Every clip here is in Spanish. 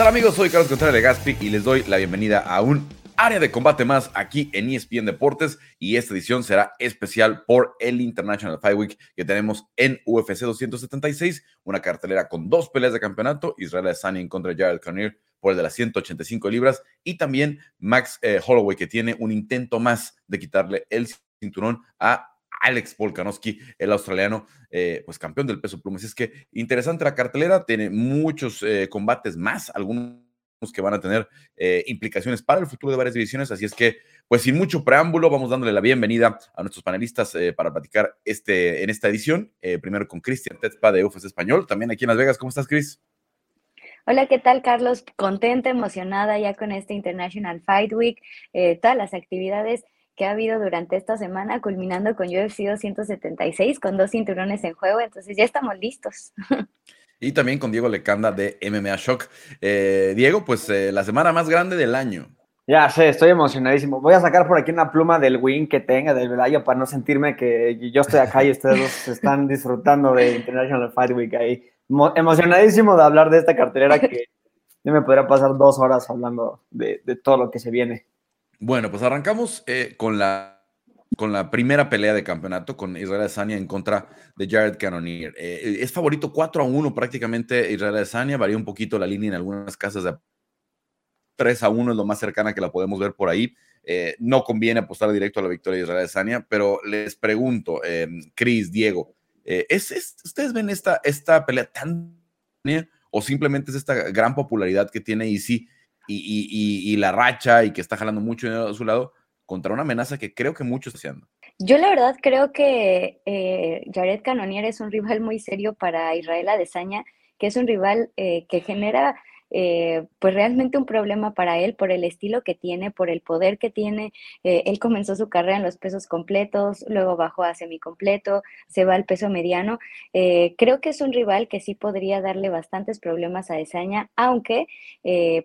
tal amigos? Soy Carlos Contreras de Gaspi y les doy la bienvenida a un área de combate más aquí en ESPN Deportes y esta edición será especial por el International Fight Week que tenemos en UFC 276, una cartelera con dos peleas de campeonato, Israel Adesanya contra Jared Cannonier por el de las 185 libras y también Max eh, Holloway que tiene un intento más de quitarle el cinturón a Alex Volkanovski, el australiano, eh, pues campeón del peso pluma. es que interesante la cartelera, tiene muchos eh, combates más, algunos que van a tener eh, implicaciones para el futuro de varias divisiones. Así es que, pues sin mucho preámbulo, vamos dándole la bienvenida a nuestros panelistas para platicar este, en esta edición. primero con Cristian Tetzpa de UFS Español, también aquí en Las Vegas. ¿Cómo estás, Cris? Hola, ¿qué tal, Carlos? Contenta, emocionada ya con este International Fight Week, todas las actividades que ha habido durante esta semana, culminando con UFC 276, con dos cinturones en juego, entonces ya estamos listos. Y también con Diego Lecanda de MMA Shock. Eh, Diego, pues eh, la semana más grande del año. Ya sé, estoy emocionadísimo. Voy a sacar por aquí una pluma del win que tenga, del Velayo, para no sentirme que yo estoy acá y ustedes dos están disfrutando de International Fight Week ahí. emocionadísimo de hablar de esta cartelera que yo me podría pasar dos horas hablando de todo lo que se viene. Bueno, pues arrancamos eh, con, la, con la primera pelea de campeonato con Israel Adesanya en contra de Jared Cannonier. Eh, es favorito 4 a 1 prácticamente Israel Adesanya, varía un poquito la línea en algunas casas de 3 a 1 es lo más cercana que la podemos ver por ahí. Eh, no conviene apostar directo a la victoria de Israel Adesanya, pero les pregunto, Chris, Diego, ¿es, ustedes ven esta, esta pelea tan o simplemente es esta gran popularidad que tiene y sí y, la racha y que está jalando mucho dinero a su lado contra una amenaza que creo que muchos están haciendo. Yo la verdad creo que eh, Jared Cannonier es un rival muy serio para Israel Adesanya, que es un rival eh, que genera eh, pues realmente un problema para él por el estilo que tiene, por el poder que tiene. Eh, él comenzó su carrera en los pesos completos, luego bajó a semicompleto, se va al peso mediano. Eh, creo que es un rival que sí podría darle bastantes problemas a Desaña, aunque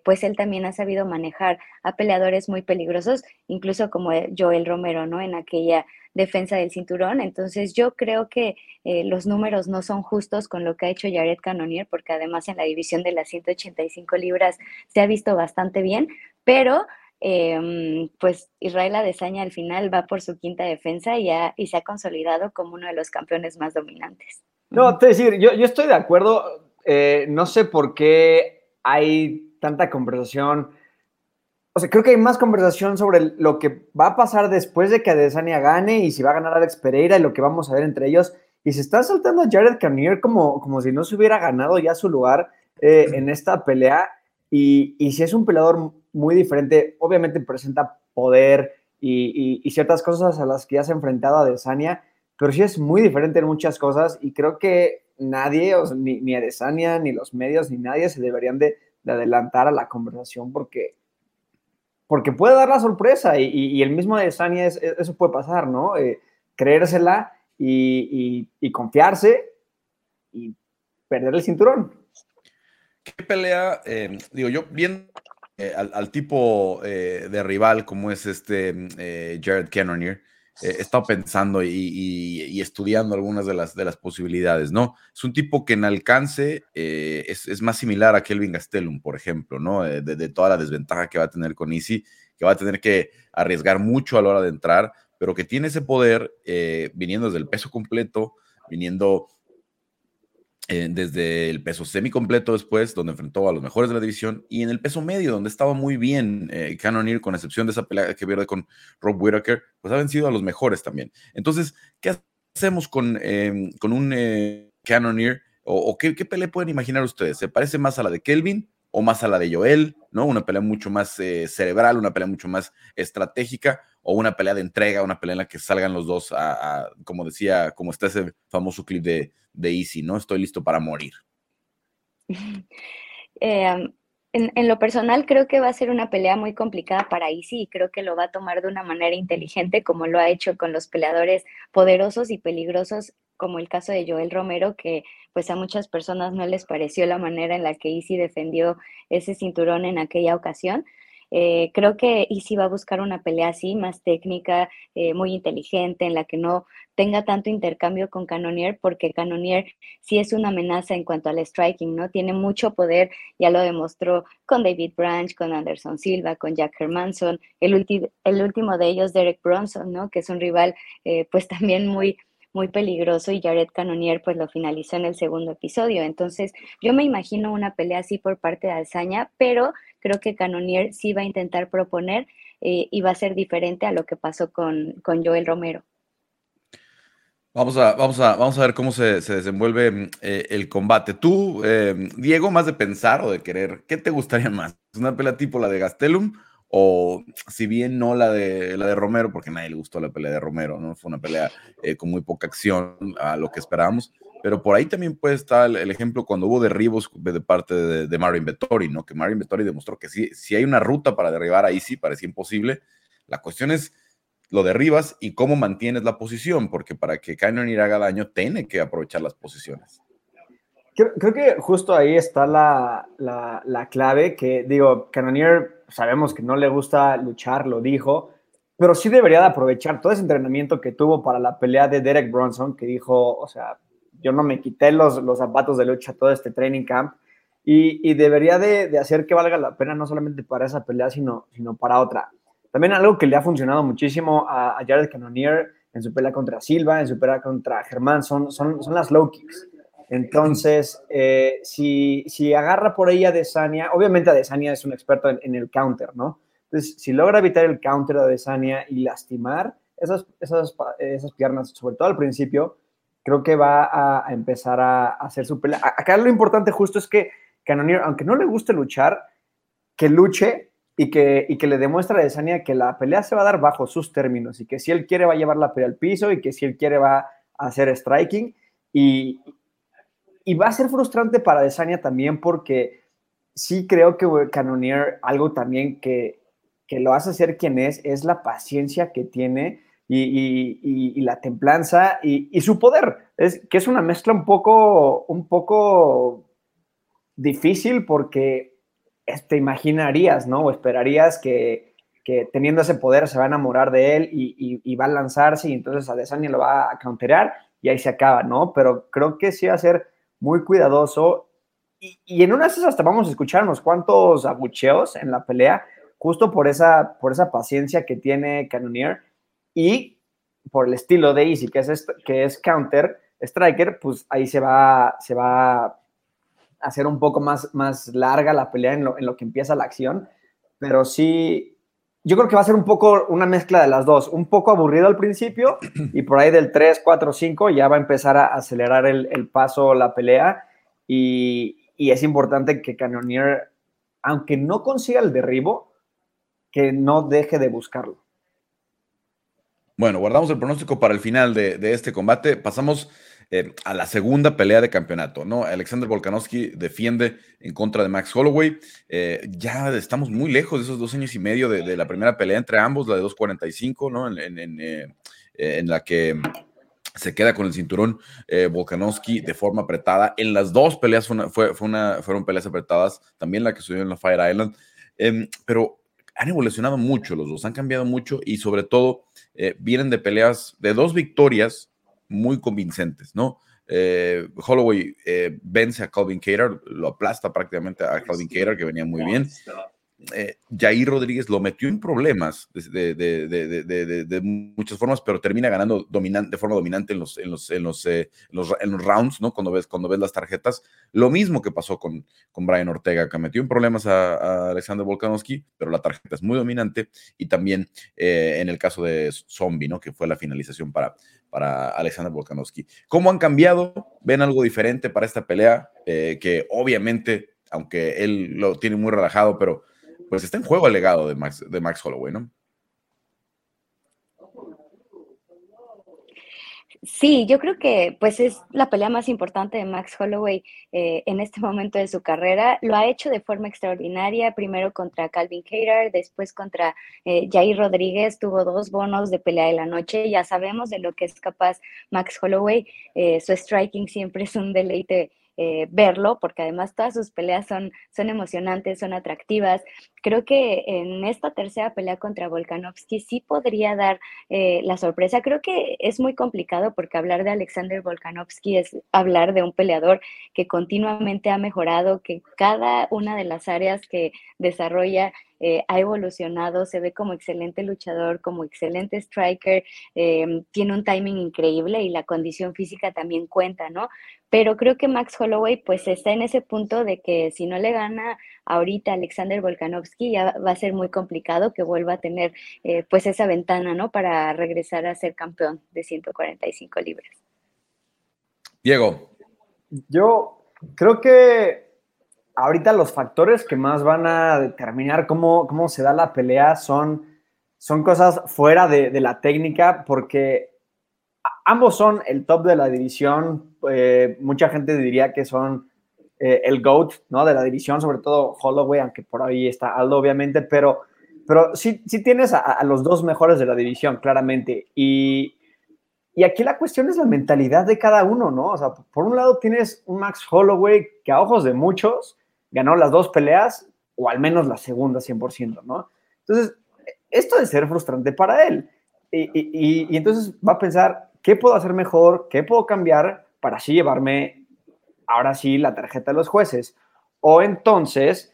pues él también ha sabido manejar a peleadores muy peligrosos, incluso como Joel Romero, ¿no? En aquella defensa del cinturón. Entonces yo creo que eh, los números no son justos con lo que ha hecho Jared Cannonier, porque además en la división de las 185 libras se ha visto bastante bien, pero em, pues Israel Adesanya al final va por su quinta defensa y, y se ha consolidado como uno de los campeones más dominantes. No, te decir, yo, yo estoy de acuerdo, eh, no sé por qué hay tanta conversación o sea, creo que hay más conversación sobre lo que va a pasar después de que Adesanya gane y si va a ganar Alex Pereira y lo que vamos a ver entre ellos. Y se está saltando a Jared Cannonier como, como si no se hubiera ganado ya su lugar eh, en esta pelea. Y, y, si es un peleador muy diferente, obviamente presenta poder y, y, ciertas cosas a las que ya se ha enfrentado Adesanya, pero sí es muy diferente en muchas cosas y creo que nadie, o ni, ni Adesanya, ni los medios, ni nadie se deberían de, de adelantar a la conversación porque porque puede dar la sorpresa y, el mismo de Sani es, eso puede pasar, ¿no? Eh, creérsela y, confiarse y perder el cinturón. ¿Qué pelea? Eh, digo, yo viendo eh, al, tipo de rival como es este Jared Cannonier, he estado pensando y, estudiando algunas de las, de las posibilidades, ¿no? Es un tipo que en alcance es, es, más similar a Kelvin Gastelum, por ejemplo, ¿no? De, de, toda la desventaja que va a tener con Easy, que va a tener que arriesgar mucho a la hora de entrar, pero que tiene ese poder viniendo desde el peso completo, viniendo eh, desde el peso semi completo después, donde enfrentó a los mejores de la división, y en el peso medio, donde estaba muy bien eh, Cannonier, con excepción de esa pelea que pierde con Rob Whittaker, pues ha vencido a los mejores también. Entonces, ¿qué hacemos con, em, con un eh, Cannonier? ¿O, qué, qué, pelea pueden imaginar ustedes? ¿Se parece más a la de Kelvin o más a la de Joel? ¿no? Una pelea mucho más eh, cerebral, una pelea mucho más estratégica, o una pelea de entrega, una pelea en la que salgan los dos a, como decía, como está ese famoso clip de, de Easy, ¿no? Estoy listo para morir. Em, en, lo personal creo que va a ser una pelea muy complicada para Easy y creo que lo va a tomar de una manera inteligente como lo ha hecho con los peleadores poderosos y peligrosos como el caso de Joel Romero que pues a muchas personas no les pareció la manera en la que Easy defendió ese cinturón en aquella ocasión. Eh, creo que Easy va a buscar una pelea así, más técnica, eh, muy inteligente, en la que no tenga tanto intercambio con Cannonier, porque Cannonier sí es una amenaza en cuanto al striking, ¿no? Tiene mucho poder, ya lo demostró con David Branch, con Anderson Silva, con Jack Hermanson, el, el último de ellos, Derek Bronson, ¿no? Que es un rival, eh, pues también muy muy peligroso y Jared Cannonier pues lo finalizó en el segundo episodio. Entonces yo me imagino una pelea así por parte de Alzaña, pero creo que Cannonier sí va a intentar proponer eh, y va a ser diferente a lo que pasó con, con Joel Romero. Vamos a, vamos a, vamos a ver cómo se, desenvuelve mm, eh, el combate. Tú, eh, Diego, más de pensar o de querer, ¿qué te gustaría más? ¿Una pelea tipo la de Gastelum o si bien no la de, la de Romero, porque a nadie le gustó la pelea de Romero, ¿no? Fue una pelea eh, con muy poca acción a lo que esperábamos, pero por ahí también puede estar el, ejemplo cuando hubo derribos de parte de, de Marin Vettori, ¿no? Que Marin Vettori demostró que sí, si hay una ruta para derribar ahí sí parecía imposible. La cuestión es lo derribas y cómo mantienes la posición, porque para que Cannonier haga daño tiene que aprovechar las posiciones. Creo, que justo ahí está la, la, la clave, que digo, Cannonier sabemos que no le gusta luchar, lo dijo, pero sí debería de aprovechar todo ese entrenamiento que tuvo para la pelea de Derek Bronson, que dijo, o sea, yo no me quité los, los zapatos de lucha todo este training camp, y, y debería de, de, hacer que valga la pena no solamente para esa pelea, sino, sino para otra. También algo que le ha funcionado muchísimo a, Jared Cannonier en su pelea contra Silva, en su pelea contra Germán, son, son, son las low kicks. Entonces, eh, si, si, agarra por ahí a Desania, obviamente Desania es un experto en, el counter, ¿no? Entonces, si logra evitar el counter de Desania y lastimar esas, esas, esas piernas, sobre todo al principio, creo que va a, empezar a, hacer su pelea. Acá lo importante justo es que Cannonier, aunque no le guste luchar, que luche y que, y que le demuestre a Desania que la pelea se va a dar bajo sus términos y que si él quiere va a llevar la pelea al piso y que si él quiere va a hacer striking y, y va a ser frustrante para Desania también porque sí creo que Canonier, algo también que, que lo hace ser quien es, es la paciencia que tiene y, la templanza y, su poder. Es que es una mezcla un poco, un poco difícil porque te imaginarías, ¿no? O esperarías que, que, teniendo ese poder se va a enamorar de él y, va a lanzarse y entonces a Desania lo va a counterar y ahí se acaba, ¿no? Pero creo que sí va a ser muy cuidadoso. Y, en una de hasta vamos a escuchar unos cuantos abucheos en la pelea, justo por esa, por esa paciencia que tiene Cannonier y por el estilo de Easy, que es, que es counter striker, pues ahí se va, se va a hacer un poco más, más larga la pelea en lo, en lo que empieza la acción. Pero sí, yo creo que va a ser un poco una mezcla de las dos, un poco aburrido al principio y por ahí del 3, 4, 5 ya va a empezar a acelerar el, el paso, la pelea y, y, es importante que Cannonier, aunque no consiga el derribo, que no deje de buscarlo. Bueno, guardamos el pronóstico para el final de, este combate. Pasamos eh, a la segunda pelea de campeonato, ¿no? Alexander Volkanovski defiende en contra de Max Holloway. Eh, ya estamos muy lejos de esos dos años y medio de, la primera pelea entre ambos, la de 2.45, ¿no? En, eh, en, la que se queda con el cinturón Volkanovski de forma apretada. En las dos peleas fue fueron peleas apretadas, también la que sucedió en la Fire Island. Em, pero han evolucionado mucho los dos, han cambiado mucho y sobre todo vienen de peleas de dos victorias muy convincentes, ¿no? Eh, Holloway eh, vence a Calvin Cater, lo aplasta prácticamente a Calvin Cater, que venía muy bien eh, Jair Rodríguez lo metió en problemas de, muchas formas, pero termina ganando dominante, de forma dominante eh, en los rounds, ¿no? Cuando ves, cuando ves las tarjetas. Lo mismo que pasó con, Brian Ortega, que metió en problemas a, Alexander Volkanovski, pero la tarjeta es muy dominante. Y también eh, en el caso de Zombie, ¿no? Que fue la finalización para, para Alexander Volkanovski. ¿Cómo han cambiado? ¿Ven algo diferente para esta pelea? Eh, que obviamente, aunque él lo tiene muy relajado, pero pues está en juego el legado de Max, de Max Holloway, ¿no? Sí, yo creo que pues es la pelea más importante de Max Holloway eh, en este momento de su carrera. Lo ha hecho de forma extraordinaria, primero contra Calvin Cater, después contra eh, Jair Rodríguez, tuvo dos bonos de pelea de la noche. Ya sabemos de lo que es capaz Max Holloway. Eh, su striking siempre es un deleite eh, verlo, porque además todas sus peleas son, son emocionantes, son atractivas. Creo que en esta tercera pelea contra Volkanovski sí podría dar eh, la sorpresa. Creo que es muy complicado porque hablar de Alexander Volkanovski es hablar de un peleador que continuamente ha mejorado, que cada una de las áreas que desarrolla eh, ha evolucionado, se ve como excelente luchador, como excelente striker, em, tiene un timing increíble y la condición física también cuenta, ¿no? Pero creo que Max Holloway pues está en ese punto de que si no le gana ahorita Alexander Volkanovski ya va a ser muy complicado que vuelva a tener eh, pues esa ventana, ¿no? Para regresar a ser campeón de 145 libras. Diego. Yo creo que ahorita los factores que más van a determinar cómo, cómo se da la pelea son, son cosas fuera de, la técnica, porque ambos son el top de la división. Eh, mucha gente diría que son eh, el GOAT ¿no? de la división, sobre todo Holloway, aunque por ahí está Aldo, obviamente, pero, pero sí, sí tienes a, los dos mejores de la división, claramente. Y, y aquí la cuestión es la mentalidad de cada uno, ¿no? O sea, por un lado tienes un Max Holloway que a ojos de muchos ganó las dos peleas, o al menos la segunda 100%, ¿no? Entonces, esto de ser frustrante para él. Y, entonces va a pensar, ¿qué puedo hacer mejor? ¿Qué puedo cambiar para así llevarme ahora sí la tarjeta de los jueces? O entonces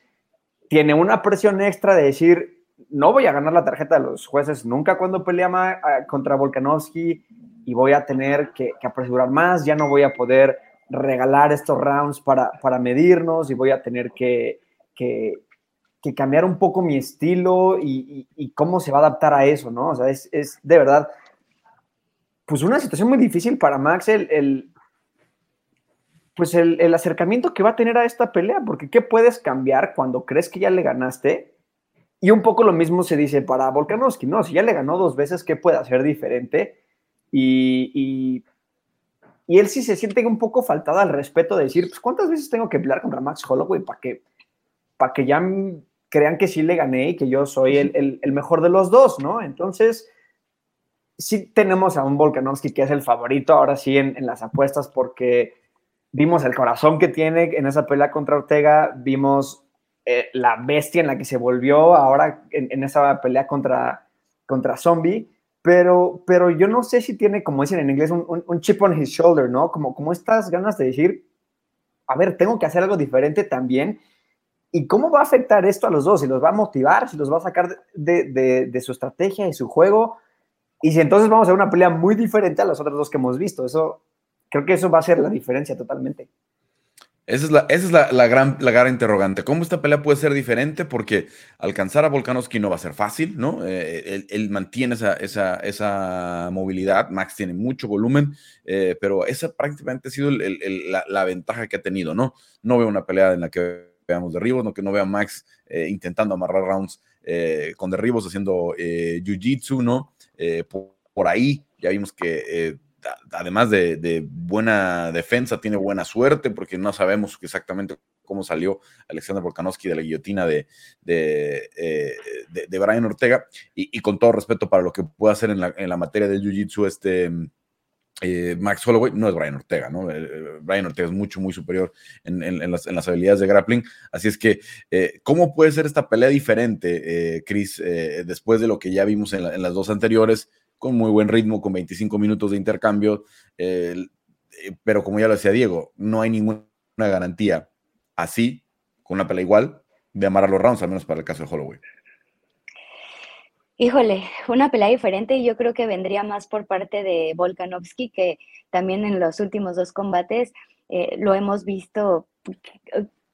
tiene una presión extra de decir, no voy a ganar la tarjeta de los jueces nunca cuando pelea contra Volkanovski y voy a tener que apresurar más, ya no voy a poder regalar estos rounds para, para medirnos y voy a tener que, que, cambiar un poco mi estilo y, cómo se va a adaptar a eso, ¿no? O sea, es, es de verdad, pues una situación muy difícil para Max el, pues el, el, acercamiento que va a tener a esta pelea, porque ¿qué puedes cambiar cuando crees que ya le ganaste? Y un poco lo mismo se dice para Volkanovski, ¿no? Si ya le ganó dos veces, ¿qué puede hacer diferente? y él sí se siente un poco faltado al respeto de decir, pues, ¿cuántas veces tengo que pelear contra Max Holloway para que, para que ya crean que sí le gané y que yo soy el, el, mejor de los dos, ¿no? Entonces, sí tenemos a un Volkanovski que es el favorito ahora sí en, en, las apuestas porque vimos el corazón que tiene en esa pelea contra Ortega, vimos eh, la bestia en la que se volvió ahora en, en esa pelea contra, contra Zombie pero, pero yo no sé si tiene, como dicen en inglés, un, chip on his shoulder, ¿no? Como, como estas ganas de decir, a ver, tengo que hacer algo diferente también. ¿Y cómo va a afectar esto a los dos? ¿Si los va a motivar? ¿Si los va a sacar de, de, su estrategia y su juego? Y si entonces vamos a ver una pelea muy diferente a las otras dos que hemos visto. Eso, creo que eso va a ser la diferencia totalmente. Esa es, la, esa es la, gran, la gran interrogante. ¿Cómo esta pelea puede ser diferente? Porque alcanzar a Volkanovski no va a ser fácil, ¿no? Eh, él, mantiene esa, esa, esa, movilidad. Max tiene mucho volumen, eh, pero esa prácticamente ha sido la, ventaja que ha tenido, ¿no? No veo una pelea en la que veamos derribos, no que no vea a Max eh, intentando amarrar rounds con derribos, haciendo jiu-jitsu, ¿no? Por, por, ahí ya vimos que además de, buena defensa, tiene buena suerte, porque no sabemos exactamente cómo salió Alexander Volkanovski de la guillotina de, de, eh, Brian Ortega, y, con todo respeto para lo que puede hacer en la, materia del Jiu-Jitsu, este eh, Max Holloway, no es Brian Ortega, ¿no? Eh, Brian Ortega es mucho, muy superior en, las, habilidades de grappling, así es que, ¿cómo puede ser esta pelea diferente, Chris, después de lo que ya vimos en las dos anteriores? Con muy buen ritmo, con 25 minutos de intercambio, eh, pero como ya lo decía Diego, no hay ninguna garantía así, con una pelea igual, de amar a los rounds, al menos para el caso de Holloway. Híjole, una pelea diferente y yo creo que vendría más por parte de Volkanovski, que también en los últimos dos combates eh, lo hemos visto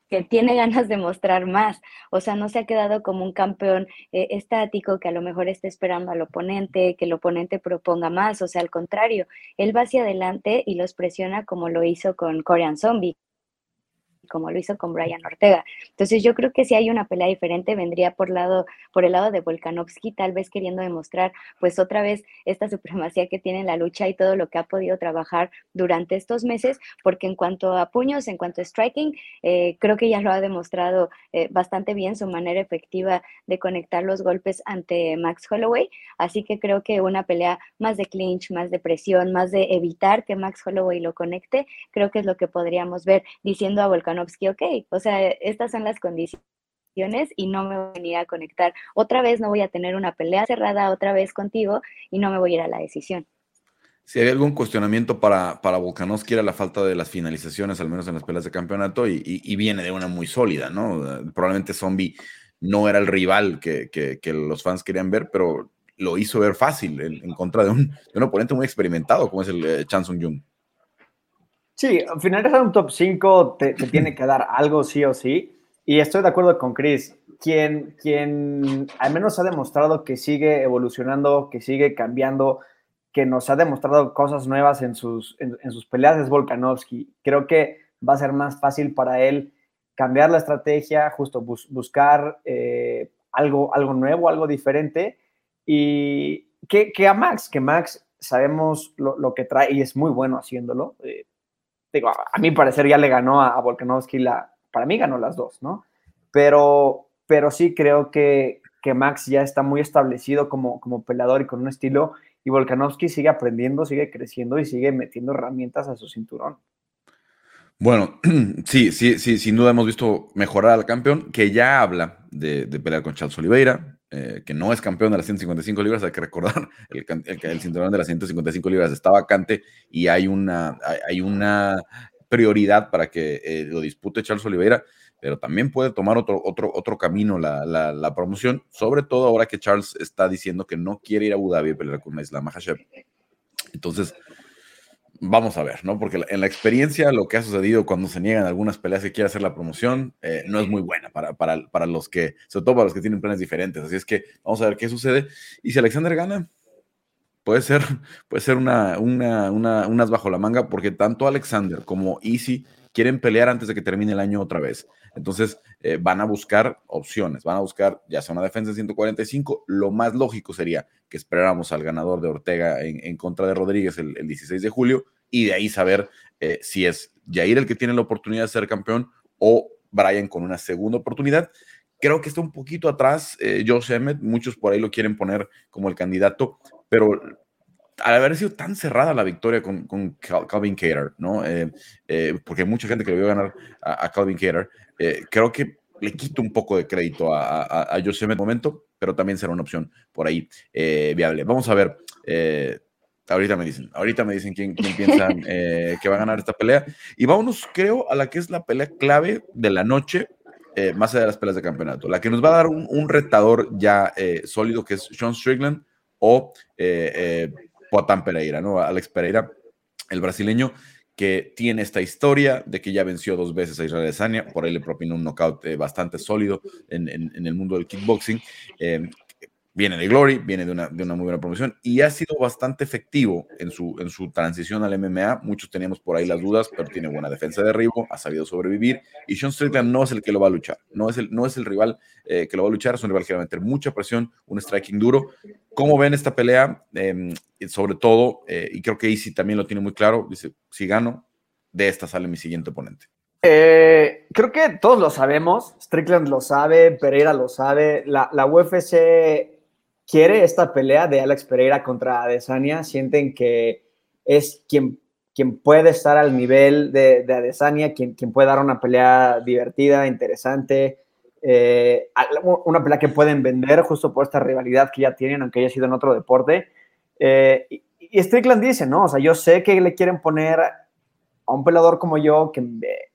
que tiene ganas de mostrar más, o sea, no se ha quedado como un campeón eh, estático que a lo mejor esté esperando al oponente, que el oponente proponga más, o sea, al contrario, él va hacia adelante y los presiona como lo hizo con Korean Zombie como lo hizo con Brian Ortega. Entonces yo creo que si hay una pelea diferente vendría por lado por el lado de Volkanovski, tal vez queriendo demostrar pues otra vez esta supremacía que tiene en la lucha y todo lo que ha podido trabajar durante estos meses, porque en cuanto a puños, en cuanto a striking, eh, creo que ya lo ha demostrado eh, bastante bien su manera efectiva de conectar los golpes ante Max Holloway, así que creo que una pelea más de clinch, más de presión, más de evitar que Max Holloway lo conecte, creo que es lo que podríamos ver diciendo a Volkanovski, ok, o sea, estas son las condiciones y no me voy a venir a conectar. Otra vez no voy a tener una pelea cerrada otra vez contigo y no me voy a ir a la decisión. Si hay algún cuestionamiento para, para Volkanovski era la falta de las finalizaciones, al menos en las peleas de campeonato, y, viene de una muy sólida, ¿no? Probablemente Zombie no era el rival que, que, los fans querían ver, pero lo hizo ver fácil en, contra de un, de un, oponente muy experimentado como es el eh, Chan Sung Jung. Sí, al final de un top 5 te, te, tiene que dar algo sí o sí. Y estoy de acuerdo con Chris. Quien, quien al menos ha demostrado que sigue evolucionando, que sigue cambiando, que nos ha demostrado cosas nuevas en sus, en, sus peleas es Volkanovski. Creo que va a ser más fácil para él cambiar la estrategia, justo buscar eh, algo, algo nuevo, algo diferente. Y que, que, a Max, que Max sabemos lo, lo, que trae y es muy bueno haciéndolo. Eh, digo, a mi parecer ya le ganó a, a Volkanovski la, para mí ganó las dos, ¿no? Pero, pero sí creo que, que Max ya está muy establecido como, como peleador y con un estilo, y Volkanovski sigue aprendiendo, sigue creciendo y sigue metiendo herramientas a su cinturón. Bueno, sí, sí, sí, sin duda hemos visto mejorar al campeón, que ya habla de, pelear con Charles Oliveira, eh, que no es campeón de las 155 libras, hay que recordar, el, el, cinturón de las 155 libras está vacante y hay una, hay una prioridad para que eh, lo dispute Charles Oliveira, pero también puede tomar otro, otro, otro camino la, la, promoción, sobre todo ahora que Charles está diciendo que no quiere ir a Abu Dhabi a pelear con Islam Mahashev. Entonces, vamos a ver, ¿no? Porque en la experiencia lo que ha sucedido cuando se niegan algunas peleas que quiere hacer la promoción eh, no es muy buena para, para, para, los que, sobre todo para los que tienen planes diferentes. Así es que vamos a ver qué sucede. Y si Alexander gana, puede ser, puede ser una, una, unas bajo la manga, porque tanto Alexander como Easy quieren pelear antes de que termine el año otra vez. Entonces eh, van a buscar opciones, van a buscar ya sea una defensa de 145. Lo más lógico sería que esperáramos al ganador de Ortega en, contra de Rodríguez el, 16 de julio y de ahí saber eh, si es Jair el que tiene la oportunidad de ser campeón o Brian con una segunda oportunidad. Creo que está un poquito atrás eh, Josh Emmett, muchos por ahí lo quieren poner como el candidato, pero al haber sido tan cerrada la victoria con, con Calvin Cater, ¿no? Eh, eh, porque hay mucha gente que le vio ganar a, Calvin Cater, eh, creo que le quito un poco de crédito a, a, a José en el momento, pero también será una opción por ahí viable. Vamos a ver. ahorita me dicen, ahorita me dicen quién, quién piensan que va a ganar esta pelea. Y vámonos, creo, a la que es la pelea clave de la noche, más allá de las peleas de campeonato. La que nos va a dar un, un retador ya sólido, que es Sean Strickland o Poatan Pereira, ¿no? Alex Pereira, el brasileño que tiene esta historia de que ya venció dos veces a Israel Adesanya, por ahí le propinó un knockout eh, bastante sólido en, el mundo del kickboxing. Eh, viene de Glory, viene de una, de una, muy buena promoción y ha sido bastante efectivo en su, en su transición al MMA. Muchos teníamos por ahí las dudas, pero tiene buena defensa de derribo, ha sabido sobrevivir y Sean Strickland no es el que lo va a luchar, no es el, no es el rival eh, que lo va a luchar, es un rival que va a meter mucha presión, un striking duro. ¿Cómo ven esta pelea? Em, sobre todo, eh, y creo que Easy también lo tiene muy claro, dice, si gano, de esta sale mi siguiente oponente. Eh, creo que todos lo sabemos, Strickland lo sabe, Pereira lo sabe, la, la UFC quiere esta pelea de Alex Pereira contra Adesanya, sienten que es quien, quien puede estar al nivel de, de Adesanya, quien, quien puede dar una pelea divertida, interesante, eh, una pelea que pueden vender justo por esta rivalidad que ya tienen, aunque haya sido en otro deporte. Eh, y, Strickland dice, ¿no? O sea, yo sé que le quieren poner a un peleador como yo, que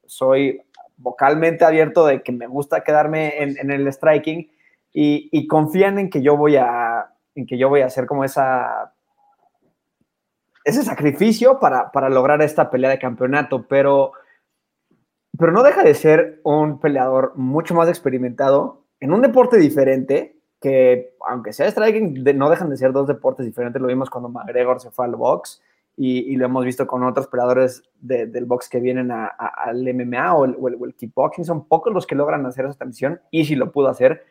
soy vocalmente abierto de que me gusta quedarme en, en el striking, y, confían en que yo voy a, en que yo voy a hacer como esa, ese sacrificio para, para lograr esta pelea de campeonato, pero, pero no deja de ser un peleador mucho más experimentado en un deporte diferente, que aunque sea striking, no dejan de ser dos deportes diferentes, lo vimos cuando McGregor se fue al box y, lo hemos visto con otros peleadores del box que vienen al MMA o el, kickboxing. Son pocos los que logran hacer esa transición y si lo pudo hacer,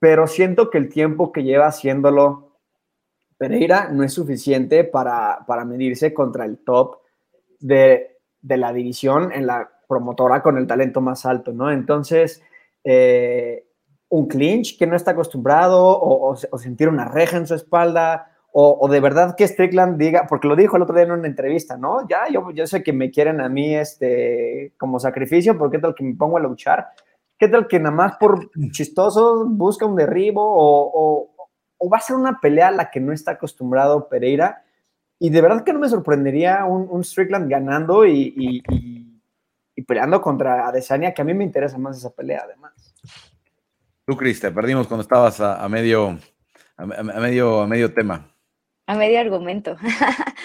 pero siento que el tiempo que lleva haciéndolo Pereira no es suficiente para, medirse contra el top de, la división en la promotora con el talento más alto, ¿no? Entonces, eh, un clinch que no está acostumbrado o, sentir una reja en su espalda o, de verdad que Strickland diga, porque lo dijo el otro día en una entrevista, ¿no? Ya, yo, yo sé que me quieren a mí este, como sacrificio, ¿por qué tal que me pongo a luchar? ¿Qué tal que nada más por chistoso busca un derribo o, va a ser una pelea a la que no está acostumbrado Pereira? Y de verdad que no me sorprendería un, Strickland ganando y, peleando contra Adesanya, que a mí me interesa más esa pelea además. Tú, Cris, te perdimos cuando estabas a, medio, a, medio, a medio tema a medio argumento.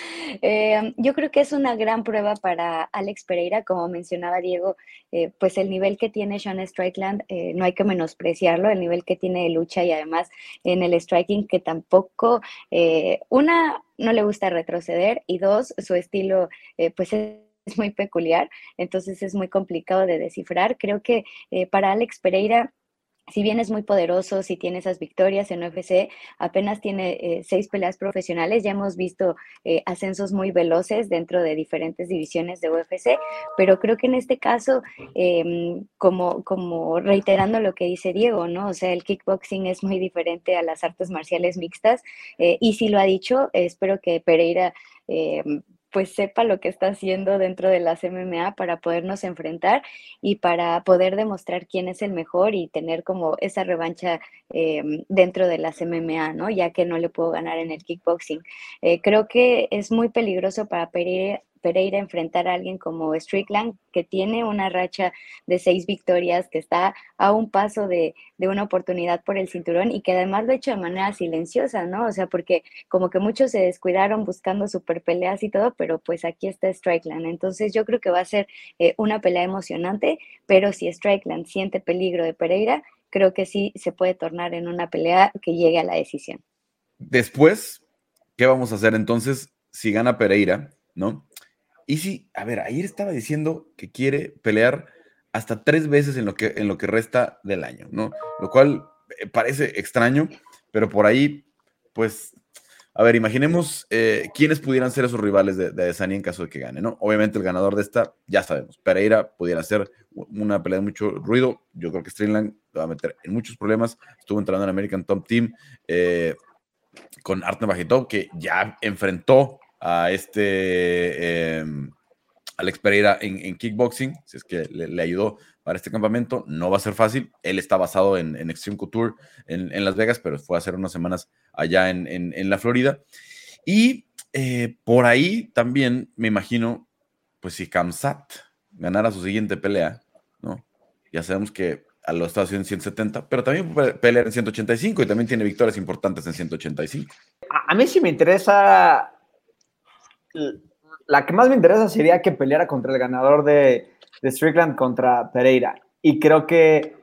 Eh, yo creo que es una gran prueba para Alex Pereira, como mencionaba Diego, eh, pues el nivel que tiene Sean Strickland, eh, no hay que menospreciarlo, el nivel que tiene de lucha y además en el striking que tampoco, una, no le gusta retroceder y dos, su estilo pues es muy peculiar, entonces es muy complicado de descifrar. Creo que para Alex Pereira si bien es muy poderoso, si tiene esas victorias en UFC, apenas tiene eh, seis peleas profesionales, ya hemos visto eh, ascensos muy veloces dentro de diferentes divisiones de UFC, pero creo que en este caso, em, como, como reiterando lo que dice Diego, ¿no? O sea, el kickboxing es muy diferente a las artes marciales mixtas, eh, y si lo ha dicho, espero que Pereira em, pues sepa lo que está haciendo dentro de las MMA para podernos enfrentar y para poder demostrar quién es el mejor y tener como esa revancha em, dentro de las MMA, ¿no? Ya que no le puedo ganar en el kickboxing. Eh, creo que es muy peligroso para Pereira, Pereira enfrentar a alguien como Strickland, que tiene una racha de seis victorias, que está a un paso de, una oportunidad por el cinturón y que además lo ha hecho de manera silenciosa, ¿no? O sea, porque como que muchos se descuidaron buscando super peleas y todo, pero pues aquí está Strickland. Entonces yo creo que va a ser eh, una pelea emocionante, pero si Strickland siente peligro de Pereira, creo que sí se puede tornar en una pelea que llegue a la decisión. Después, ¿qué vamos a hacer entonces si gana Pereira, no? Y sí, a ver, ayer estaba diciendo que quiere pelear hasta tres veces en lo que, en lo que resta del año, ¿no? Lo cual eh, parece extraño, pero por ahí, pues, a ver, imaginemos eh, quiénes pudieran ser esos rivales de, de en caso de que gane, ¿no? Obviamente el ganador de esta, ya sabemos, Pereira pudiera ser una pelea de mucho ruido, yo creo que Stringland va a meter en muchos problemas, estuvo entrando en American Top Team eh, con Artem Bajitov, que ya enfrentó a este em, Alex Pereira en, kickboxing, si es que le, ayudó para este campamento. No va a ser fácil. Él está basado en, Extreme Couture en, Las Vegas, pero fue a hacer unas semanas allá en, la Florida. Y eh, por ahí también me imagino, pues si Kamsat ganara su siguiente pelea, ¿no? Ya sabemos que lo está haciendo en 170, pero también pelear en 185 y también tiene victorias importantes en 185. A mí sí me interesa la que más me interesa sería que peleara contra el ganador de, Strickland contra Pereira. Y creo que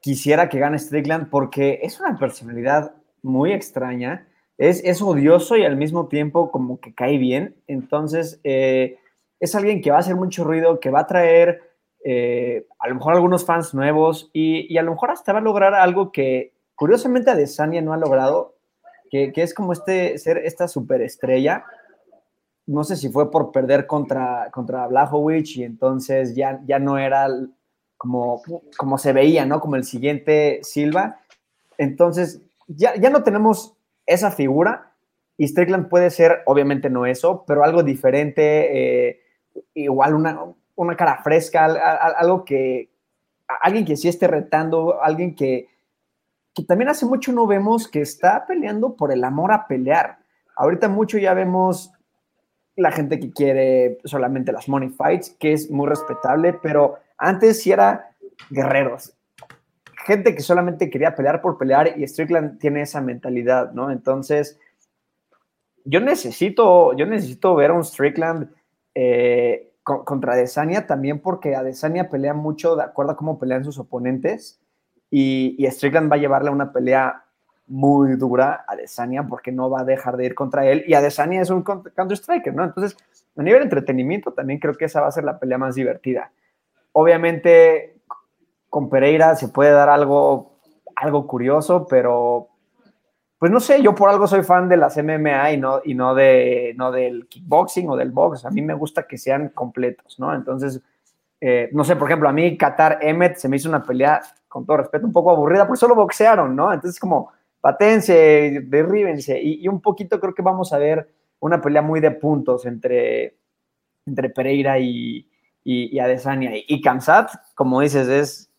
quisiera que gane Strickland porque es una personalidad muy extraña. Es, es odioso y al mismo tiempo como que cae bien. Entonces, eh, es alguien que va a hacer mucho ruido, que va a traer eh, a lo mejor algunos fans nuevos y, a lo mejor hasta va a lograr algo que curiosamente Adesanya no ha logrado, que, es como este, ser esta superestrella. No sé si fue por perder contra, contra y entonces ya, ya no era como, como se veía, ¿no? Como el siguiente Silva. Entonces, ya, ya no tenemos esa figura y Strickland puede ser, obviamente no eso, pero algo diferente, eh, igual una, una cara fresca, algo que, alguien que sí esté retando, alguien que, que también hace mucho no vemos que está peleando por el amor a pelear. Ahorita mucho ya vemos la gente que quiere solamente las money fights, que es muy respetable, pero antes sí era guerreros. Gente que solamente quería pelear por pelear y Strickland tiene esa mentalidad, ¿no? Entonces, yo necesito, yo necesito ver a un Strickland eh, contra Adesanya también porque Adesanya pelea mucho de acuerdo a cómo pelean sus oponentes y, Strickland va a llevarle una pelea muy dura a Desania porque no va a dejar de ir contra él y Adesanya es un counter-striker, ¿no? Entonces, a nivel de entretenimiento también creo que esa va a ser la pelea más divertida. Obviamente, con Pereira se puede dar algo, algo curioso, pero pues no sé, yo por algo soy fan de las MMA y no, y no, de, no del kickboxing o del box. A mí me gusta que sean completos, ¿no? Entonces, eh, no sé, por ejemplo, a mí Qatar Emmet se me hizo una pelea, con todo respeto, un poco aburrida, porque solo boxearon, ¿no? Entonces, como, patense, derríbense. Y, y un poquito creo que vamos a ver una pelea muy de puntos entre, entre Pereira y, y, y Adesanya. Y, y como dices, es,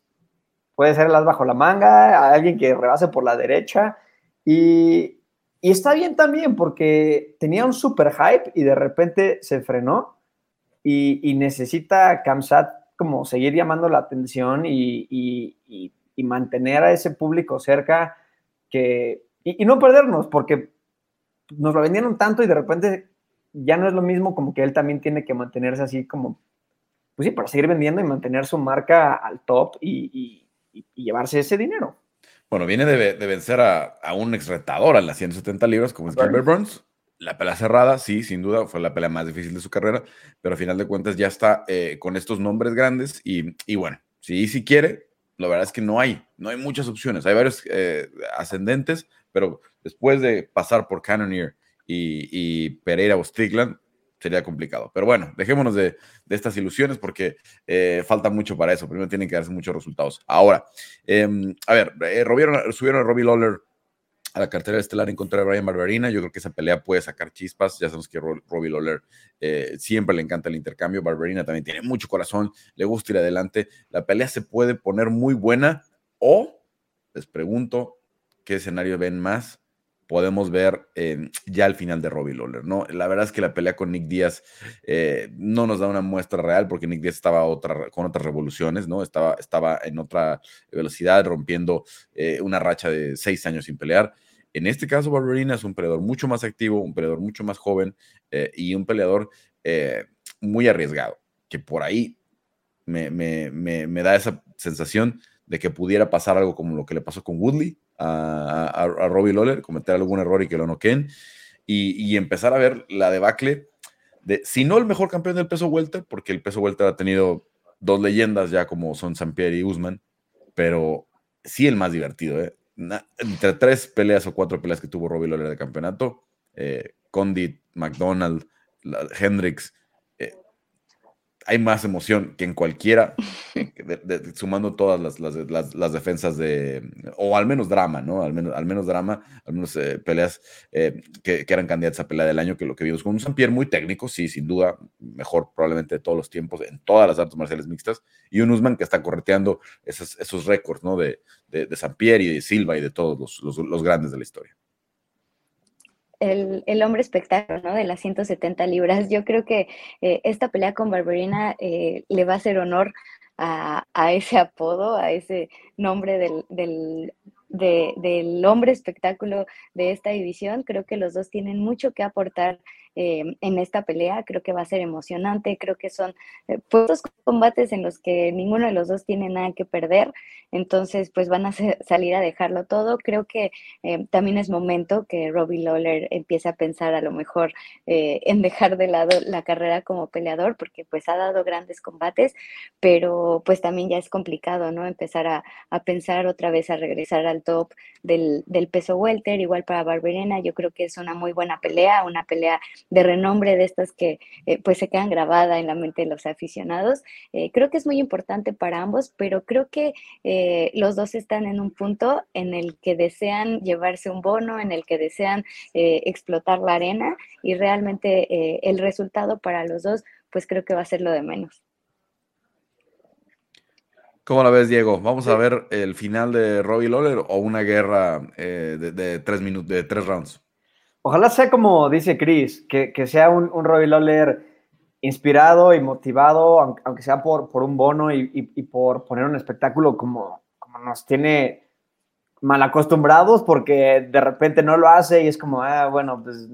puede ser las bajo la manga, alguien que rebase por la derecha y, está bien también porque tenía un super hype y de repente se frenó y, necesita Kamsat como seguir llamando la atención y, mantener a ese público cerca que, y, no perdernos porque nos lo vendieron tanto y de repente ya no es lo mismo como que él también tiene que mantenerse así como, pues sí, para seguir vendiendo y mantener su marca al top y llevarse ese dinero. Bueno, viene de, vencer a, un ex retador en las 170 libras, como es Gilbert Burns. La pelea cerrada, sí, sin duda, fue la pelea más difícil de su carrera, pero a final de cuentas ya está eh, con estos nombres grandes y, bueno, si si quiere, la verdad es que no hay, no hay muchas opciones. Hay varios eh, ascendentes, pero después de pasar por Cannonier y, y Pereira o Strickland, sería complicado. Pero bueno, dejémonos de, estas ilusiones porque eh, falta mucho para eso. Primero tienen que darse muchos resultados. Ahora, em, a ver, eh, subieron a Robbie Lawler a la cartera estelar en contra de Brian Barberina. Yo creo que esa pelea puede sacar chispas. Ya sabemos que Robbie Lawler eh, siempre le encanta el intercambio. Barberina también tiene mucho corazón, le gusta ir adelante. La pelea se puede poner muy buena o, les pregunto, ¿qué escenario ven más? Podemos ver ya al final de Robbie Lawler, ¿no? La verdad es que la pelea con Nick Díaz eh, no nos da una muestra real porque Nick Díaz estaba otra, con otras revoluciones, ¿no? Estaba, estaba en otra velocidad, rompiendo eh, una racha de seis años sin pelear. En este caso, Barberina es un peleador mucho más activo, un peleador mucho más joven eh, y un peleador muy arriesgado, que por ahí me, me, me, me da esa sensación de que pudiera pasar algo como lo que le pasó con Woodley, a, Robbie Lawler, cometer algún error y que lo noqueen, y, y, empezar a ver la debacle de, si no el mejor campeón del peso welter, porque el peso welter ha tenido dos leyendas ya como son Pierre y Usman, pero sí el más divertido, ¿eh? entre tres peleas o cuatro peleas que tuvo Robbie Lawler de campeonato, eh, Condit, McDonald, Hendricks, hay más emoción que en cualquiera, sumando todas las, defensas de, o al menos drama, ¿no? Al menos, al menos drama, al menos eh, peleas eh, que, eran candidatas a pelea del año, que lo que vimos con un Sampier muy técnico, sí, sin duda, mejor probablemente de todos los tiempos en todas las artes marciales mixtas, y un Usman que está correteando esos, esos récords, ¿no? De, de, de Sampier y de Silva y de todos los grandes de la historia el, hombre espectáculo, ¿no? De las 170 libras. Yo creo que eh, esta pelea con Barberina eh, le va a hacer honor a, ese apodo, a ese nombre del, del, del hombre espectáculo de esta división. Creo que los dos tienen mucho que aportar Em, en esta pelea. Creo que va a ser emocionante, creo que son eh, puestos combates en los que ninguno de los dos tiene nada que perder, entonces pues van a salir a dejarlo todo. Creo que em, también es momento que Robbie Lawler empiece a pensar a lo mejor eh, en dejar de lado la carrera como peleador, porque pues ha dado grandes combates, pero pues también ya es complicado, ¿no? Empezar a, pensar otra vez a regresar al top del, del peso welter, igual para Barberena, yo creo que es una muy buena pelea, una pelea de renombre de estas que eh, pues se quedan grabadas en la mente de los aficionados. Eh, creo que es muy importante para ambos, pero creo que eh, los dos están en un punto en el que desean llevarse un bono, en el que desean explotar la arena y realmente el resultado para los dos pues creo que va a ser lo de menos. ¿Cómo la ves, Diego? ¿Vamos a ver el final de Robbie Lawler o una guerra de, tres minutos, de tres rounds? Ojalá sea como dice Chris, que, sea un, un Robbie Lawler inspirado y motivado, aunque, sea por, por un bono y, por poner un espectáculo como, como nos tiene mal acostumbrados, porque de repente no lo hace y es como, ah, bueno, pues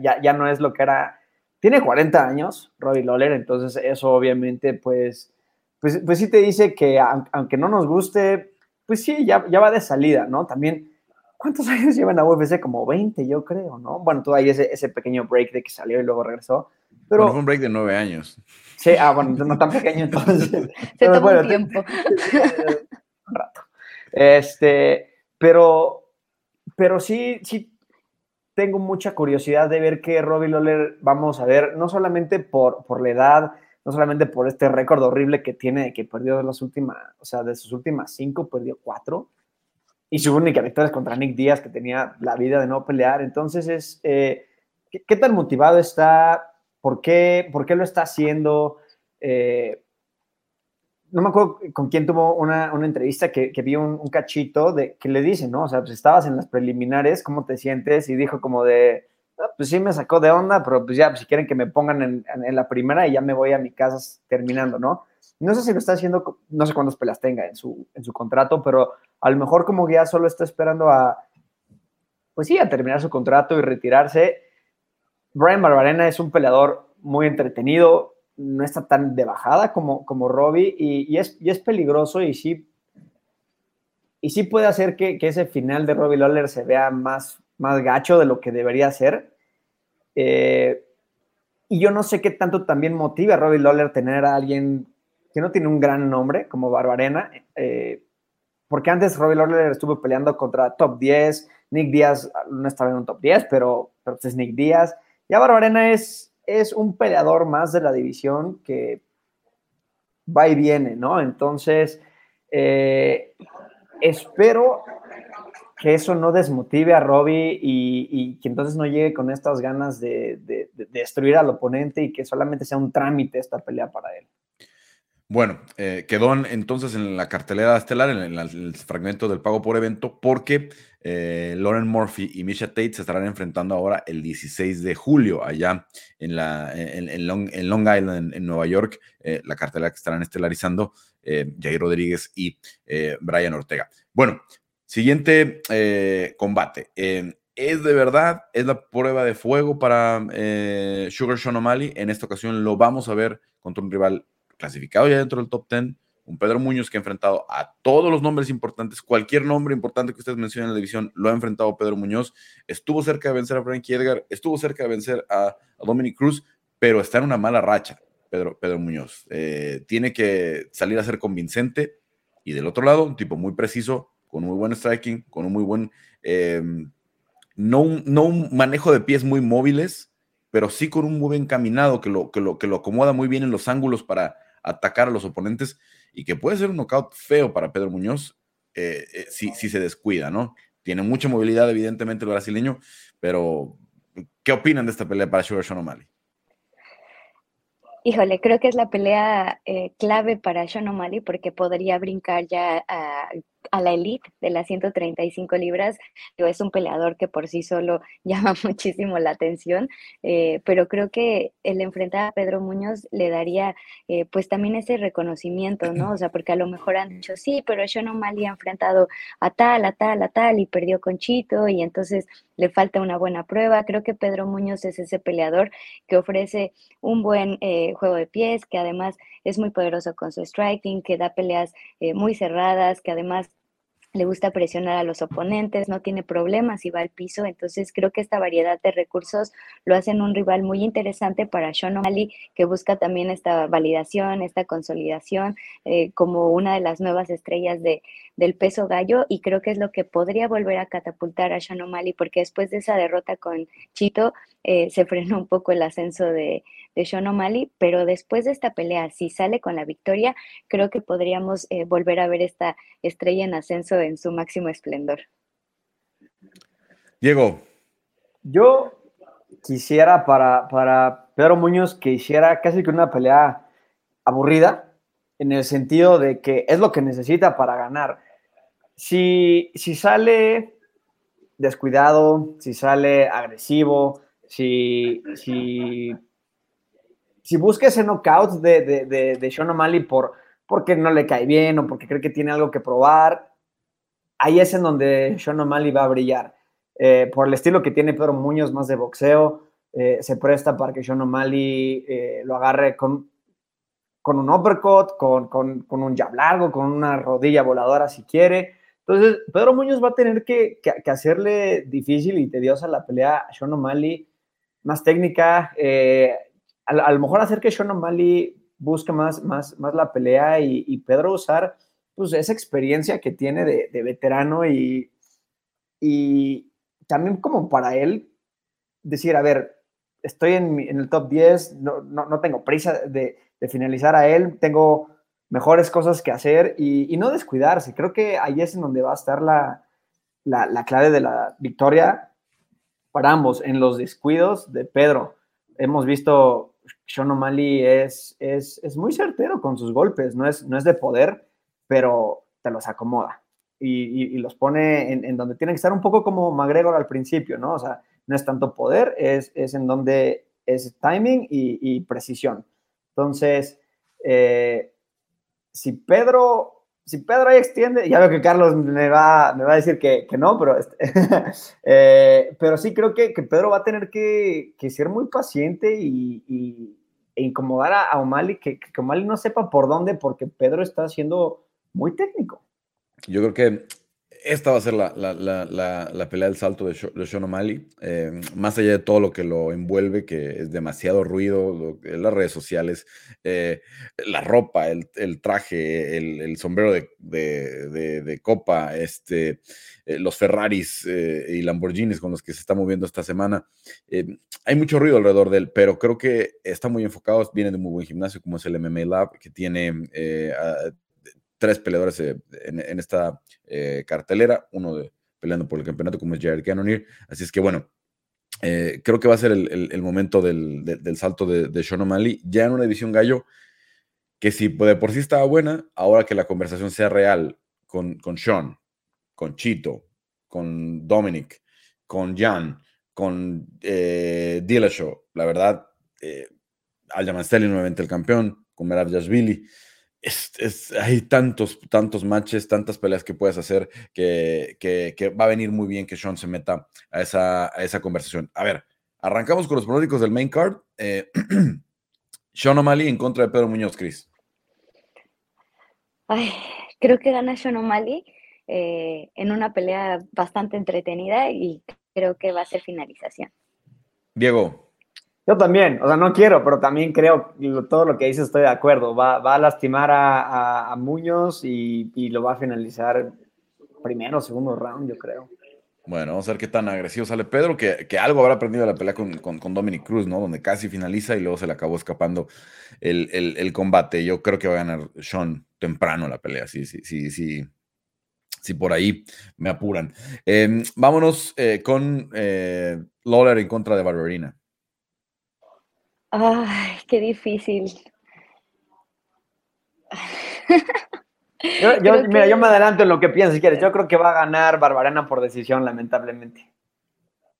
ya, ya, no es lo que era. Tiene 40 años, Robbie Lawler, entonces eso obviamente, pues, pues, pues sí te dice que aunque no nos guste, pues sí, ya, ya va de salida, ¿no? También ¿cuántos años llevan a UFC? Como 20, yo creo, ¿no? Bueno, tú ahí ese, ese pequeño break de que salió y luego regresó. Pero, fue un break de nueve años. Sí, ah, bueno, no tan pequeño entonces. Se tomó un tiempo. un rato. Este, pero, pero sí, sí tengo mucha curiosidad de ver qué Robbie Lawler vamos a ver, no solamente por, por la edad, no solamente por este récord horrible que tiene, que perdió de las últimas, o sea, de sus últimas cinco, perdió cuatro, y su única victoria es contra Nick Díaz, que tenía la vida de no pelear. Entonces, es, eh, ¿qué, tan motivado está? ¿Por qué, por qué lo está haciendo? Eh, no me acuerdo con quién tuvo una, una entrevista que, vi un, cachito de que le dice, ¿no? O sea, pues estabas en las preliminares, ¿cómo te sientes? Y dijo como de, ah, pues sí me sacó de onda, pero pues ya, si quieren que me pongan en, en, la primera y ya me voy a mi casa terminando, ¿no? No sé si lo está haciendo, no sé cuántas pelas tenga en su, en su contrato, pero a lo mejor como guía solo está esperando a, pues sí, a terminar su contrato y retirarse. Brian Barbarena es un peleador muy entretenido, no está tan de bajada como, como Robbie y, es, es peligroso y sí, y sí puede hacer que, ese final de Robbie Lawler se vea más, más gacho de lo que debería ser. Eh, y yo no sé qué tanto también motiva a Robbie Lawler tener a alguien que no tiene un gran nombre como Barbarena, eh, porque antes Robbie Lawler estuvo peleando contra top 10, Nick Díaz no estaba en un top 10, pero, pero pues es Nick Díaz. Ya Barbarena es, es un peleador más de la división que va y viene, ¿no? Entonces, eh, espero que eso no desmotive a Robbie y, que entonces no llegue con estas ganas de, de, destruir al oponente y que solamente sea un trámite esta pelea para él. Bueno, eh, quedó entonces en la cartelera estelar, en, el fragmento del pago por evento, porque eh, Lauren Murphy y Misha Tate se estarán enfrentando ahora el 16 de julio, allá en, la, en, Long, Island, en, Nueva York, eh, la cartelera que estarán estelarizando Jair Rodríguez y Brian Ortega. Bueno, siguiente combate. es de verdad, es la prueba de fuego para Sugar Sean O'Malley. En esta ocasión lo vamos a ver contra un rival clasificado ya dentro del top 10, un Pedro Muñoz que ha enfrentado a todos los nombres importantes, cualquier nombre importante que ustedes mencionen en la división, lo ha enfrentado Pedro Muñoz, estuvo cerca de vencer a Frankie Edgar, estuvo cerca de vencer a, Dominic Cruz, pero está en una mala racha, Pedro, Pedro Muñoz. Eh, tiene que salir a ser convincente y del otro lado, un tipo muy preciso, con muy buen striking, con un muy buen, em, no, un, no un manejo de pies muy móviles, pero sí con un muy buen caminado que lo, que lo, que lo acomoda muy bien en los ángulos para atacar a los oponentes y que puede ser un knockout feo para Pedro Muñoz eh, eh, si, si, se descuida, ¿no? Tiene mucha movilidad, evidentemente, el brasileño, pero ¿qué opinan de esta pelea para Sugar Sean O'Malley? Híjole, creo que es la pelea eh, clave para Sean O'Malley porque podría brincar ya a a la elite de las 135 libras. Es un peleador que por sí solo llama muchísimo la atención, eh, pero creo que el enfrentar a Pedro Muñoz le daría eh, pues también ese reconocimiento, ¿no? O sea, porque a lo mejor han dicho, sí, pero Sean O'Malley ha enfrentado a tal, a tal, a tal y perdió con Chito y entonces le falta una buena prueba. Creo que Pedro Muñoz es ese peleador que ofrece un buen eh, juego de pies, que además es muy poderoso con su striking, que da peleas muy cerradas, que además le gusta presionar a los oponentes, no tiene problemas y va al piso. Entonces creo que esta variedad de recursos lo hacen un rival muy interesante para Sean O'Malley, que busca también esta validación, esta consolidación eh, como una de las nuevas estrellas de, del peso gallo y creo que es lo que podría volver a catapultar a Sean O'Malley porque después de esa derrota con Chito eh, se frenó un poco el ascenso de, de Sean O'Malley, pero después de esta pelea, si sale con la victoria, creo que podríamos eh, volver a ver esta estrella en ascenso en su máximo esplendor. Diego. Yo quisiera para, para Pedro Muñoz que hiciera casi que una pelea aburrida, en el sentido de que es lo que necesita para ganar. Si, si sale descuidado, si sale agresivo, si, si, si busca ese knockout de, de, de, Sean O'Malley por, porque no le cae bien o porque cree que tiene algo que probar, ahí es en donde Sean O'Malley va a brillar. Eh, por el estilo que tiene Pedro Muñoz, más de boxeo, eh, se presta para que Sean O'Malley eh, lo agarre con, con un uppercut, con, con, con, un jab largo, con una rodilla voladora si quiere. Entonces, Pedro Muñoz va a tener que, hacerle difícil y tediosa la pelea a Sean O'Malley, más técnica, eh, a, lo mejor hacer que Sean O'Malley busque más, más, más la pelea y, Pedro usar pues, esa experiencia que tiene de, veterano y, y también como para él decir, a ver, estoy en, el top 10, no, no, tengo prisa de, finalizar a él, tengo mejores cosas que hacer y, no descuidarse. Creo que ahí es en donde va a estar la, la, clave de la victoria para ambos, en los descuidos de Pedro. Hemos visto, Sean O'Malley es, es, es, muy certero con sus golpes, no es, no es de poder, pero te los acomoda y, los pone en, en, donde tienen que estar un poco como McGregor al principio, ¿no? O sea, no es tanto poder, es, es en donde es timing y, precisión. Entonces, eh, si Pedro, si Pedro ahí extiende, ya veo que Carlos me va, me va a decir que, no, pero, este, eh, pero sí creo que, Pedro va a tener que, ser muy paciente y, e incomodar a, a O'Malley, que, que O'Malley no sepa por dónde, porque Pedro está siendo muy técnico. Yo creo que esta va a ser la, la, la, la pelea del salto de, Sean O'Malley. Eh, más allá de todo lo que lo envuelve, que es demasiado ruido, las redes sociales, eh, la ropa, el, el traje, el, el sombrero de, de, de, copa, este, eh, los Ferraris y Lamborghinis con los que se está moviendo esta semana. hay mucho ruido alrededor de él, pero creo que está muy enfocado. Viene de un muy buen gimnasio, como es el MMA Lab, que tiene tres peleadores eh, en, esta eh, cartelera, uno de, peleando por el campeonato como es Jared Cannonier. Así es que bueno, eh, creo que va a ser el, momento del, salto de, de, Sean O'Malley, ya en una edición gallo, que si de por sí estaba buena, ahora que la conversación sea real con, con Sean, con Chito, con Dominic, con Jan, con eh, Dillashaw, la verdad, eh, Al nuevamente el campeón, con Merab Yashvili es, hay tantos, tantos matches, tantas peleas que puedes hacer que, va a venir muy bien que Sean se meta a esa, a esa conversación. A ver, arrancamos con los pronósticos del main card. Eh, Sean O'Malley en contra de Pedro Muñoz, Cris. creo que gana Sean O'Malley eh, en una pelea bastante entretenida y creo que va a ser finalización. Diego. Yo también, o sea, no quiero, pero también creo todo lo que dice estoy de acuerdo. Va, a lastimar a, Muñoz y, lo va a finalizar primero segundo round, yo creo. Bueno, vamos a ver qué tan agresivo sale Pedro, que, algo habrá aprendido de la pelea con, con, Dominic Cruz, ¿no? Donde casi finaliza y luego se le acabó escapando el, combate. Yo creo que va a ganar Sean temprano la pelea, sí, sí, sí, sí. Si por ahí me apuran. Em, vámonos eh, con eh, Lawler en contra de Barbarina. Ay, qué difícil. Yo, mira, yo me adelanto en lo que piensas si quieres. Yo creo que va a ganar Barbarena por decisión, lamentablemente.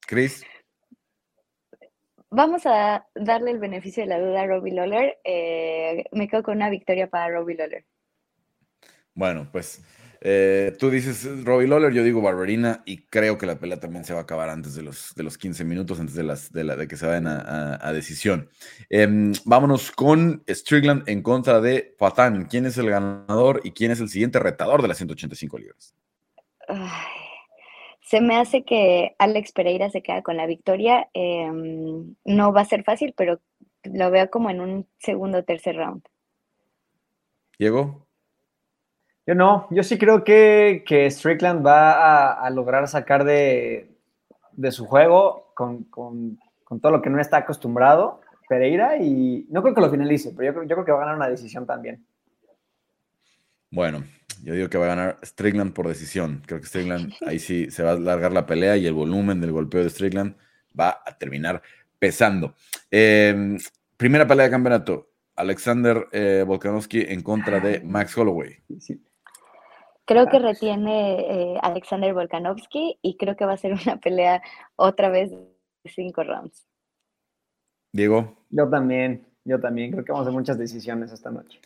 Chris. Vamos a darle el beneficio de la duda a Robbie Lawler. Eh, me quedo con una victoria para Robbie Lawler. Bueno, pues eh, tú dices Robbie Lawler, yo digo Barbarina y creo que la pelea también se va a acabar antes de los, de los 15 minutos, antes de, las, de, la, de que se vayan a, decisión. Em, vámonos con Strickland en contra de Patán. ¿Quién es el ganador y quién es el siguiente retador de las 185 libras? se me hace que Alex Pereira se queda con la victoria. Em, no va a ser fácil, pero lo veo como en un segundo o tercer round. Diego. Yo no, yo sí creo que, que Strickland va a, lograr sacar de, su juego con, todo lo que no está acostumbrado Pereira y no creo que lo finalice, pero yo creo, yo creo que va a ganar una decisión también. Bueno, yo digo que va a ganar Strickland por decisión. Creo que Strickland ahí sí se va a largar la pelea y el volumen del golpeo de Strickland va a terminar pesando. Em, primera pelea de campeonato. Alexander eh, Volkanovski en contra de Max Holloway. Sí. Creo que retiene eh, Alexander Volkanovski y creo que va a ser una pelea otra vez de cinco rounds. Diego. Yo también, yo también. Creo que vamos a hacer muchas decisiones esta noche.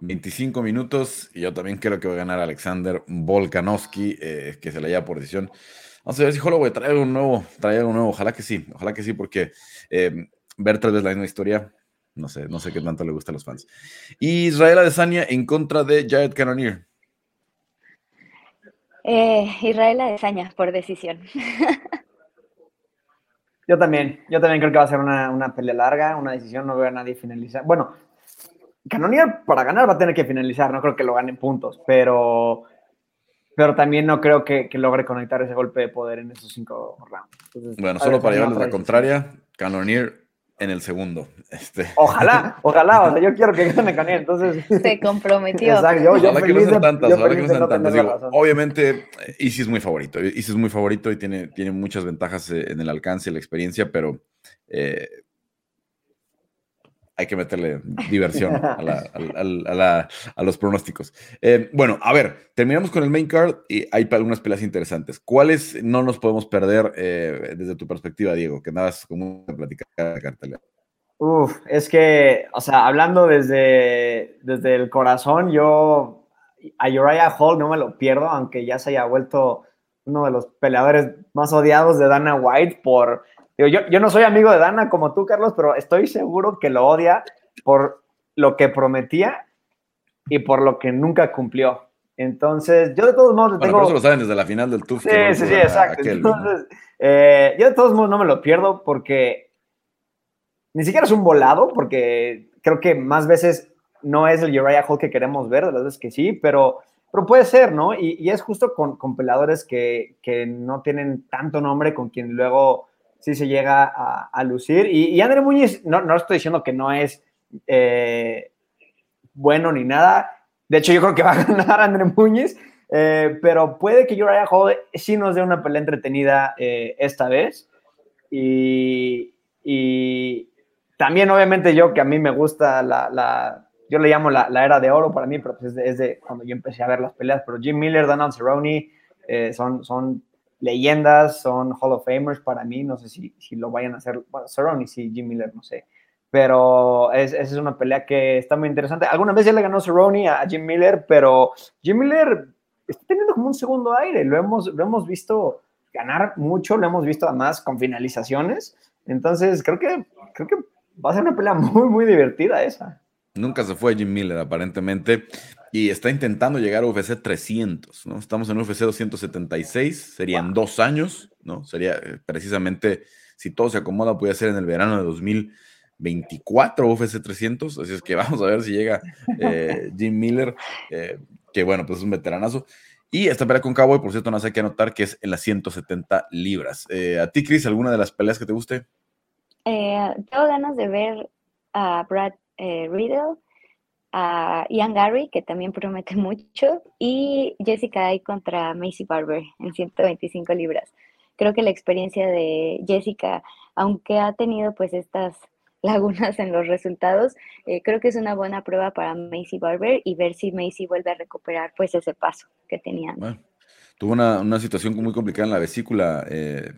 25 minutos y yo también creo que va a ganar Alexander Volkanovski, eh, que se le lleva por decisión. Vamos a ver si Holloway trae algo nuevo, trae algo nuevo. Ojalá que sí, ojalá que sí, porque eh, ver tal vez la misma historia, no sé, no sé qué tanto le gusta a los fans. Y Israel Adesanya en contra de Jared Cannonier. Eh, Israel Adesanya, por decisión. Yo también, yo también creo que va a ser una, pelea larga, una decisión, no veo a nadie finalizar. Bueno, Canonier para ganar va a tener que finalizar, no creo que lo gane en puntos, pero, pero también no creo que, logre conectar ese golpe de poder en esos cinco rounds. bueno, solo para llevarles la contraria, Canonier en el segundo. Este. Ojalá, ojalá, o sea, yo quiero que gane Canonier, entonces. Se comprometió. Exacto, yo, yo que no sean tantas, que no sean tantas. obviamente, Easy es muy favorito, Easy es muy favorito y tiene, tiene muchas ventajas eh, en el alcance y la experiencia, pero eh, hay que meterle diversión a, los pronósticos. Eh, bueno, a ver, terminamos con el main card y hay algunas peleas interesantes. ¿Cuáles no nos podemos perder eh, desde tu perspectiva, Diego? Que nada es como platicar de cartelera. Uf, es que, o sea, hablando desde, desde el corazón, yo a Uriah Hall no me lo pierdo, aunque ya se haya vuelto uno de los peleadores más odiados de Dana White por yo, no soy amigo de Dana como tú, Carlos, pero estoy seguro que lo odia por lo que prometía y por lo que nunca cumplió. Entonces, yo de todos modos tengo... Por eso lo saben desde la final del TUF. Sí, sí, sí, exacto. Entonces, eh, yo de todos modos no me lo pierdo porque ni siquiera es un volado, porque creo que más veces no es el Uriah Hall que queremos ver, de las veces que sí, pero, pero puede ser, ¿no? Y, es justo con, con peladores que, que, no tienen tanto nombre, con quien luego sí se llega a, lucir. Y, y André Muñiz, no, no estoy diciendo que no es eh, bueno ni nada. De hecho, yo creo que va a ganar André Muñiz. Eh, pero puede que Uriah Hall sí nos dé una pelea entretenida eh, esta vez. Y, y, también, obviamente, yo que a mí me gusta la, yo le llamo la, era de oro para mí, pero pues es, de, cuando yo empecé a ver las peleas. Pero Jim Miller, Donald Cerrone son, son leyendas, son Hall of Famers para mí, no sé si, si lo vayan a hacer, bueno, Cerrone y si Jim Miller, no sé, pero esa es, una pelea que está muy interesante. Alguna vez ya le ganó Cerrone a, Jim Miller, pero Jim Miller está teniendo como un segundo aire, lo hemos, lo hemos visto ganar mucho, lo hemos visto además con finalizaciones, entonces creo que, creo que va a ser una pelea muy, muy divertida esa. Nunca se fue Jim Miller, aparentemente y está intentando llegar a UFC 300, ¿no? Estamos en UFC 276, serían dos años, ¿no? Sería eh, precisamente, si todo se acomoda, puede ser en el verano de 2024 UFC 300, así es que vamos a ver si llega eh, Jim Miller, eh, que bueno, pues es un veteranazo. Y esta pelea con Cowboy, por cierto, no sé qué anotar, que es en las 170 libras. ¿A ti, Chris, alguna de las peleas que te guste? tengo ganas de ver a Brad Riddle a Ian Gary, que también promete mucho, y Jessica Ay contra Macy Barber en 125 libras. Creo que la experiencia de Jessica, aunque ha tenido pues estas lagunas en los resultados, eh, creo que es una buena prueba para Macy Barber y ver si Macy vuelve a recuperar pues ese paso que tenía. tuvo una, situación muy complicada en la vesícula. Eh,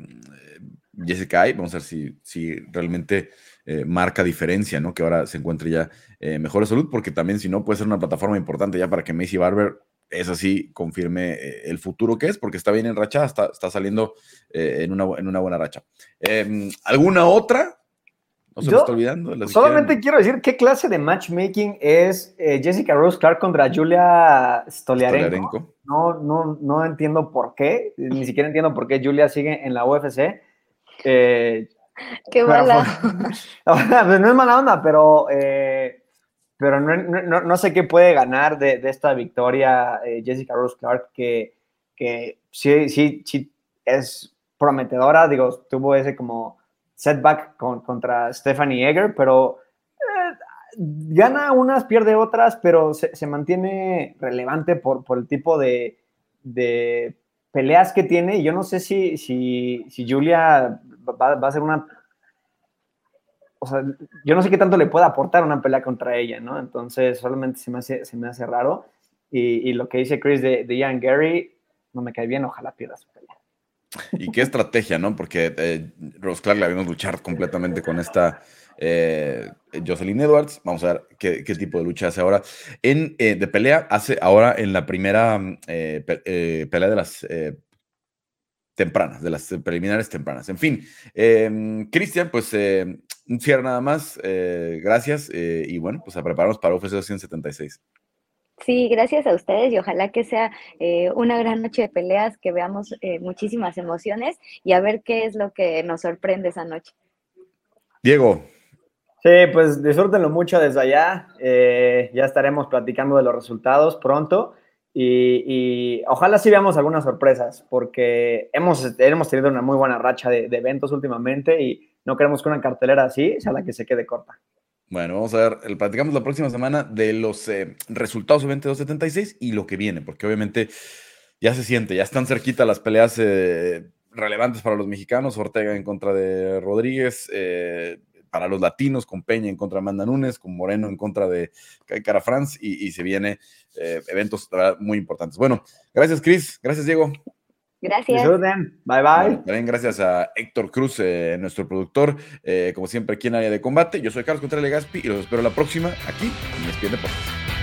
Jessica Ay, vamos a ver si, si realmente eh, marca diferencia, ¿no? Que ahora se encuentre ya eh, mejor de salud, porque también si no puede ser una plataforma importante ya para que Macy Barber es así, confirme eh, el futuro que es, porque está bien enrachada, está, está saliendo en, una, en una buena racha. Em, ¿Alguna otra? No se me está olvidando. solamente quiero decir qué clase de matchmaking es Jessica Rose Clark contra Julia Stoliarenko. No, no, no entiendo por qué, ni siquiera entiendo por qué Julia sigue en la UFC. Eh, Qué mala. Pues, no es mala onda, pero, eh, pero no, sé qué puede ganar de, esta victoria eh, Jessica Rose Clark, que, que sí, sí, sí es prometedora. Digo, tuvo ese como setback contra Stephanie Eger, pero eh, gana unas, pierde otras, pero se, mantiene relevante por, por el tipo de, de peleas que tiene. Y yo no sé si, si, si Julia va, a ser una... O sea, yo no sé qué tanto le puede aportar una pelea contra ella, ¿no? Entonces, solamente se me hace, se me hace raro. Y, lo que dice Chris de, de, Ian Gary, no me cae bien, ojalá pierda su pelea. Y qué estrategia, ¿no? Porque eh, Rose Clark la vimos luchar completamente con esta eh, Jocelyn Edwards. Vamos a ver qué, qué, tipo de lucha hace ahora. En, eh, de pelea, hace ahora en la primera eh, pelea de las tempranas, de las preliminares tempranas. En fin, em, Cristian, pues eh, un cierre nada más. Eh, gracias. Eh, y bueno, pues a prepararnos para UFC 276. Sí, gracias a ustedes y ojalá que sea eh, una gran noche de peleas, que veamos eh, muchísimas emociones y a ver qué es lo que nos sorprende esa noche. Diego. Sí, pues disfrútenlo mucho desde allá. Eh, ya estaremos platicando de los resultados pronto y, ojalá sí veamos algunas sorpresas porque hemos, hemos tenido una muy buena racha de, eventos últimamente y no queremos que una cartelera así sea la que se quede corta. Bueno, vamos a ver, el, platicamos la próxima semana de los eh, resultados de 2276 y lo que viene, porque obviamente ya se siente, ya están cerquita las peleas eh, relevantes para los mexicanos, Ortega en contra de Rodríguez, eh, para los latinos, con Peña en contra de Amanda Nunes, con Moreno en contra de Cara France, y, y se viene eventos muy importantes. Bueno, gracias Cris, gracias Diego. Gracias. Bye bye. también gracias a Héctor Cruz, eh, nuestro productor, eh, como siempre aquí en área de combate. Yo soy Carlos Contreras Legaspi y los espero la próxima aquí en ESPN Deportes.